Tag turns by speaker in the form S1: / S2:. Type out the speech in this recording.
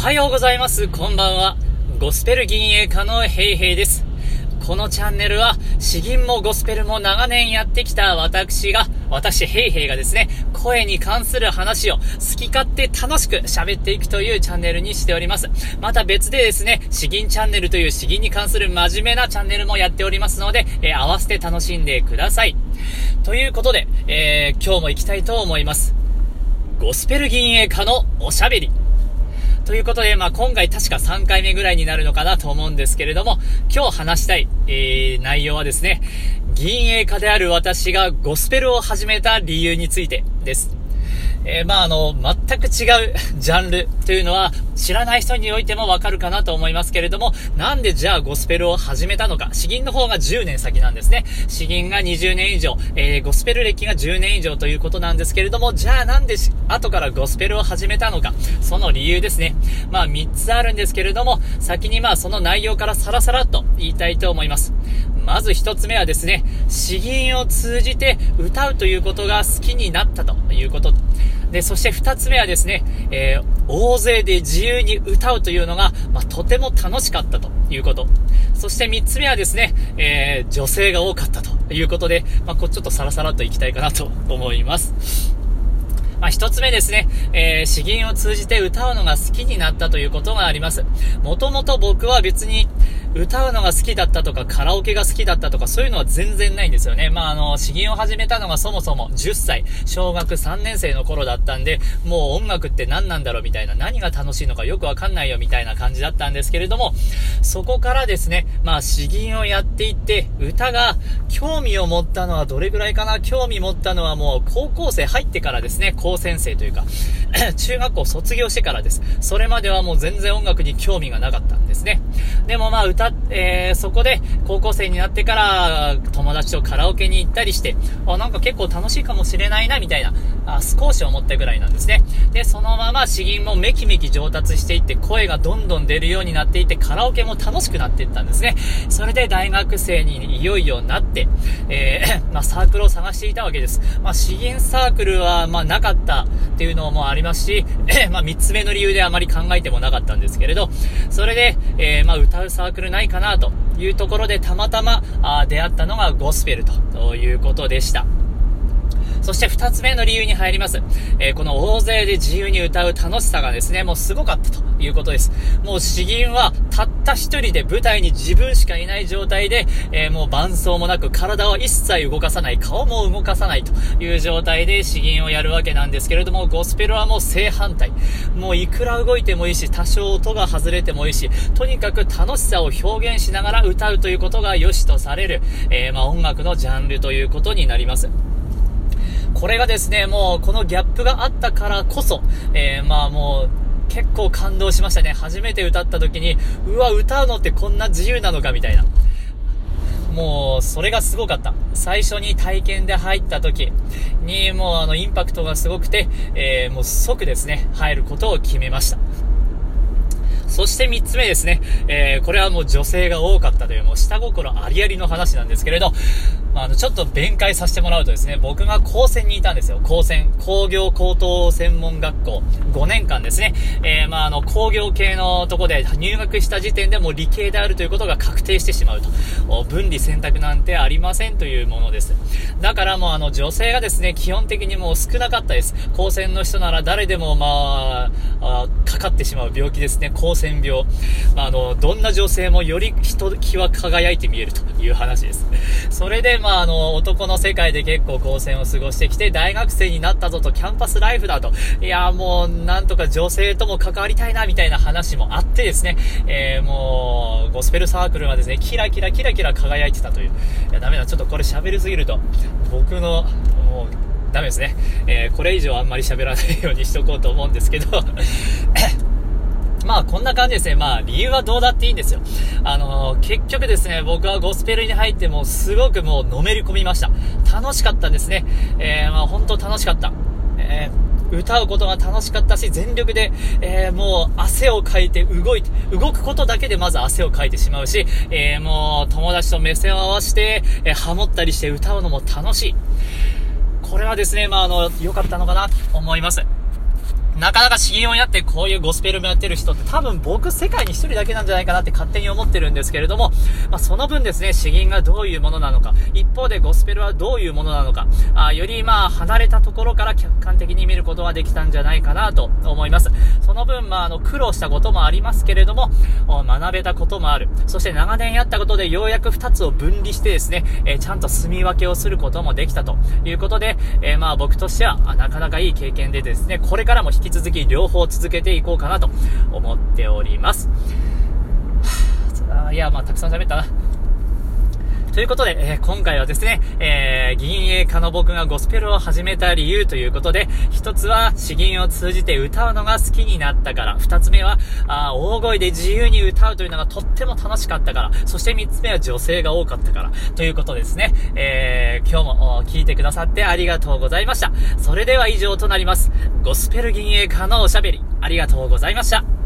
S1: はようございます。こんばんは。ゴスペル銀営家のヘイヘイです。このチャンネルは、詩吟もゴスペルも長年やってきた私が、私ヘイヘイがですね、声に関する話を好き勝手楽しく喋っていくというチャンネルにしております。また別でですね、詩吟チャンネルという詩吟に関する真面目なチャンネルもやっておりますので、えー、合わせて楽しんでください。ということで、えー、今日も行きたいと思います。ゴスペル銀営家のおしゃべり。ということで、まあ、今回確か3回目ぐらいになるのかなと思うんですけれども、今日話したい、えー、内容はですね、銀営家である私がゴスペルを始めた理由についてです。えー、まあ、あの、全く違う ジャンルというのは、知らない人においてもわかるかなと思いますけれども、なんでじゃあゴスペルを始めたのか。詩吟の方が10年先なんですね。詩吟が20年以上、えー、ゴスペル歴が10年以上ということなんですけれども、じゃあなんで後からゴスペルを始めたのか。その理由ですね。まあ、3つあるんですけれども、先にまあ、その内容からさらさらっと言いたいと思います。まず1つ目はですね、詩吟を通じて歌うということが好きになったということ。で、そして二つ目はですね、えー、大勢で自由に歌うというのが、まあ、とても楽しかったということ。そして三つ目はですね、えー、女性が多かったということで、まあ、こちょっとサラサラといきたいかなと思います。まあ、一つ目ですね、えー、詩吟を通じて歌うのが好きになったということがあります。もともと僕は別に、歌うのが好きだったとか、カラオケが好きだったとか、そういうのは全然ないんですよね。まあ、あの、詩吟を始めたのがそもそも10歳、小学3年生の頃だったんで、もう音楽って何なんだろうみたいな、何が楽しいのかよくわかんないよみたいな感じだったんですけれども、そこからですね、まあ、詩吟をやっていって、歌が興味を持ったのはどれぐらいかな？興味持ったのはもう高校生入ってからですね、高専生というか、中学校卒業してからです。それまではもう全然音楽に興味がなかったんですね。でもまあ、歌、えー、そこで高校生になってから友達とカラオケに行ったりして、あ、なんか結構楽しいかもしれないな、みたいな、あ少し思ったぐらいなんですね。で、そのまま詩吟もめきめき上達していって、声がどんどん出るようになっていって、カラオケも楽しくなっていったんですね。それで大学生にいよいよなって、えー、まあ、サークルを探していたわけです。まあ、詩吟サークルは、まあ、なかったっていうのもありますし、え、まあ、三つ目の理由であまり考えてもなかったんですけれど、それで、えー、まあ、歌うサークルないかなというところでたまたまあ出会ったのがゴスペルということでした。そして二つ目の理由に入ります。えー、この大勢で自由に歌う楽しさがですね、もうすごかったということです。もう詩吟はたった一人で舞台に自分しかいない状態で、えー、もう伴奏もなく体は一切動かさない、顔も動かさないという状態で詩吟をやるわけなんですけれども、ゴスペルはもう正反対。もういくら動いてもいいし、多少音が外れてもいいし、とにかく楽しさを表現しながら歌うということが良しとされる、えー、まあ音楽のジャンルということになります。これがですね、もうこのギャップがあったからこそ、えー、まあもう、結構感動しましたね。初めて歌った時に、うわ、歌うのってこんな自由なのかみたいな。もう、それがすごかった。最初に体験で入った時に、もうあの、インパクトがすごくて、えー、もう即ですね、入ることを決めました。そして3つ目ですね、えー、これはもう女性が多かったという、もう下心ありありの話なんですけれど、まあ、あの、ちょっと弁解させてもらうとですね、僕が高専にいたんですよ。高専、工業高等専門学校、5年間ですね。えー、まあ、あの、工業系のとこで入学した時点でも理系であるということが確定してしまうと。分離選択なんてありませんというものです。だからもうあの、女性がですね、基本的にもう少なかったです。高専の人なら誰でもまあ、あかかってしまう病気ですね。高専病。まあ、あの、どんな女性もよりひときわ輝いて見えるという話です。それでまあ、あの、男の世界で結構高専を過ごしてきて、大学生になったぞと、キャンパスライフだと、いや、もう、なんとか女性とも関わりたいな、みたいな話もあってですね、えー、もう、ゴスペルサークルはですね、キラキラキラキラ輝いてたという。いや、ダメだ、ちょっとこれ喋りすぎると、僕の、もう、ダメですね。えー、これ以上あんまり喋らないようにしとこうと思うんですけど まあこんな感じですね。まあ理由はどうだっていいんですよ。あのー、結局ですね、僕はゴスペルに入ってもすごくもうのめり込みました。楽しかったんですね。えー、まあ本当楽しかった。えー、歌うことが楽しかったし、全力で、えー、もう汗をかいて動いて、動くことだけでまず汗をかいてしまうし、えー、もう友達と目線を合わせて、えハモったりして歌うのも楽しい。これはですね、まああの、良かったのかなと思います。なかなか詩吟をやってこういうゴスペルもやってる人って多分僕世界に一人だけなんじゃないかなって勝手に思ってるんですけれども、まあ、その分ですね、詩吟がどういうものなのか、一方でゴスペルはどういうものなのか、あよりまあ離れたところから客観的に見ることができたんじゃないかなと思います。その分、まあ、あの苦労したこともありますけれども、学べたこともある。そして長年やったことでようやく2つを分離してですね、えー、ちゃんと住み分けをすることもできたということで、えー、まあ僕としてはなかなかいい経験でですね、これからも引き続き両方続けていこうかなと思っております。いや、まあ、たくさん喋ったな。ということで、えー、今回はですね、えー、銀営家の僕がゴスペルを始めた理由ということで、一つは詩吟を通じて歌うのが好きになったから、二つ目は、あ大声で自由に歌うというのがとっても楽しかったから、そして三つ目は女性が多かったから、ということですね。えー、今日も聞いてくださってありがとうございました。それでは以上となります。ゴスペル銀営家のおしゃべり、ありがとうございました。